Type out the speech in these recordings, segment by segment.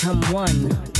become one.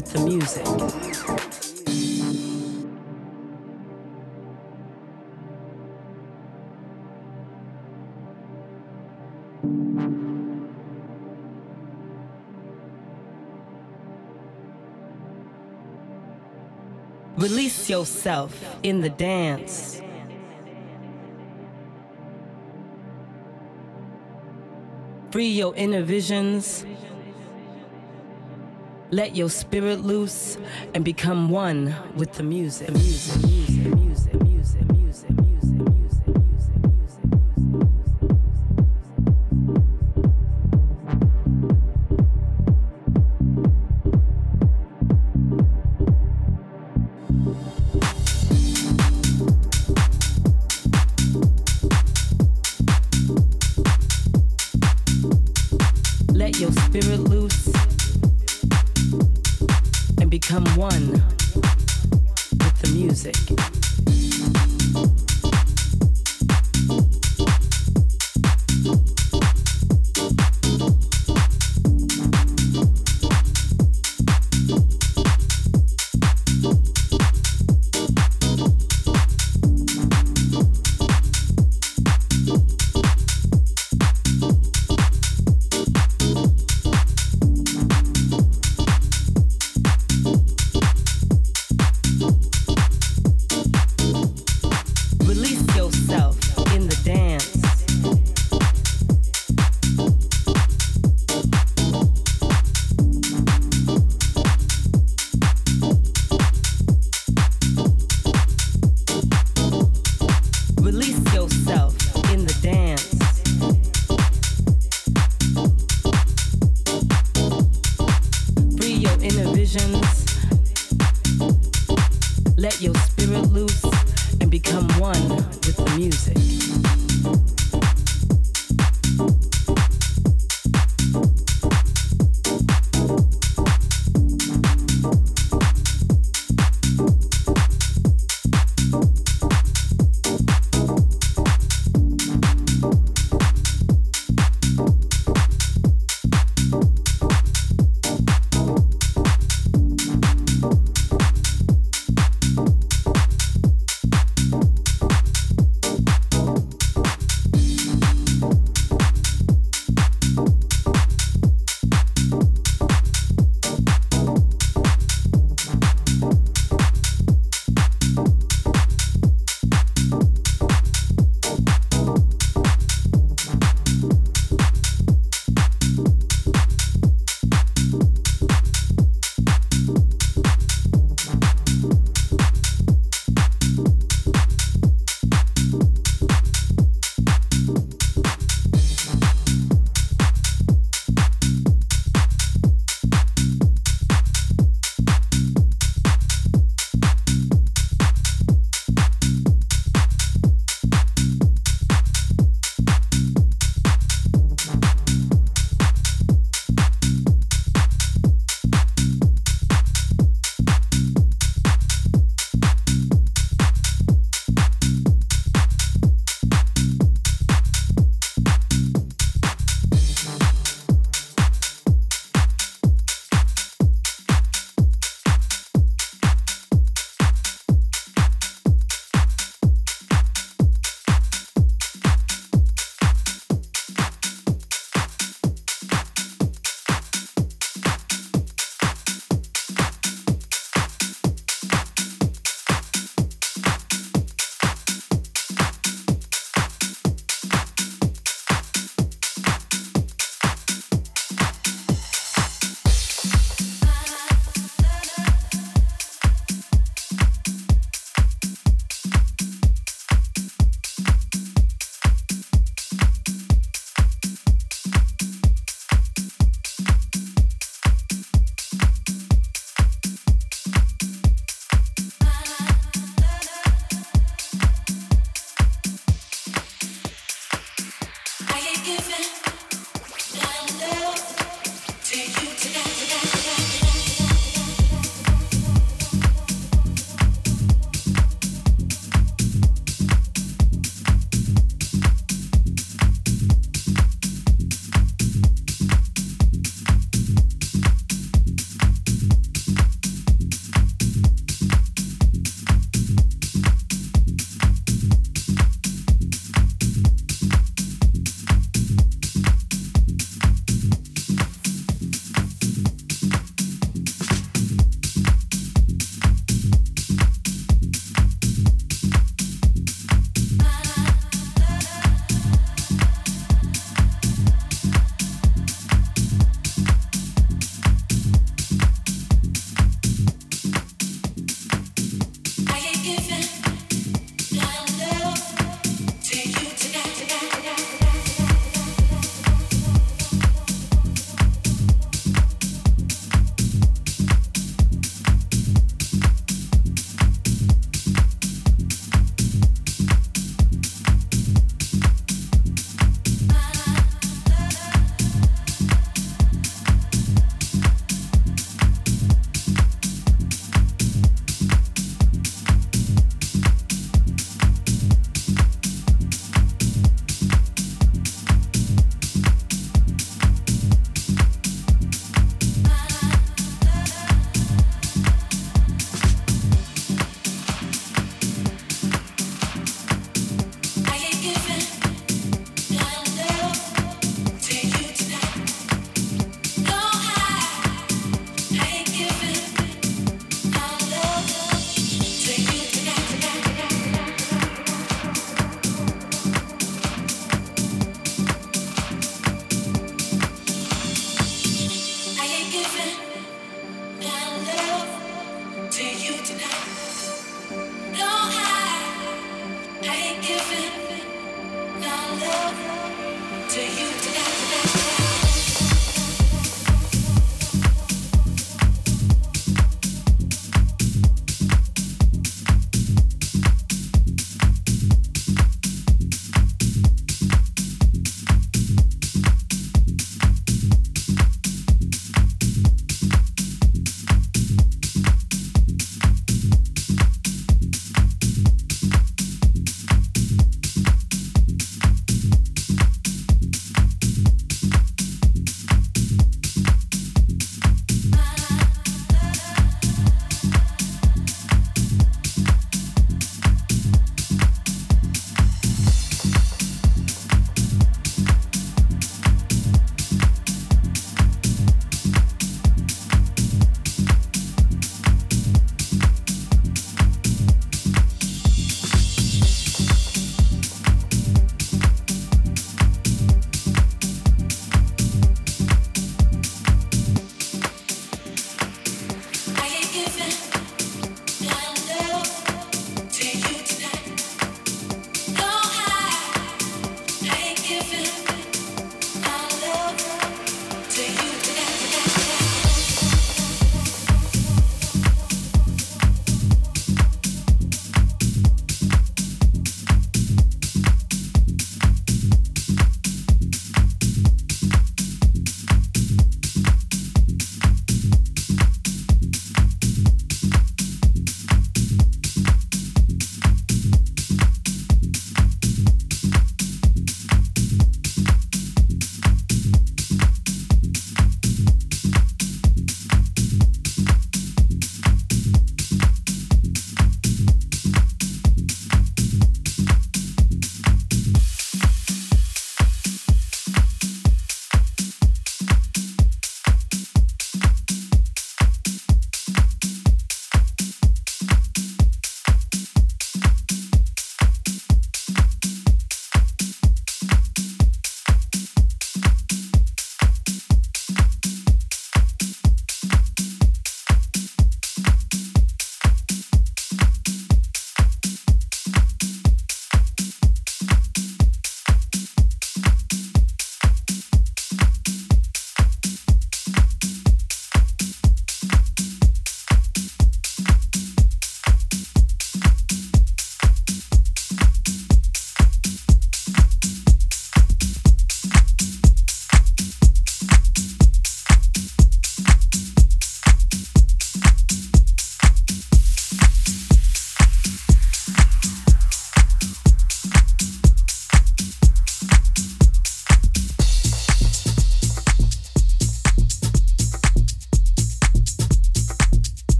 with the music. Release yourself in the dance. Free your inner visions. Let your spirit loose and become one with the music. The music.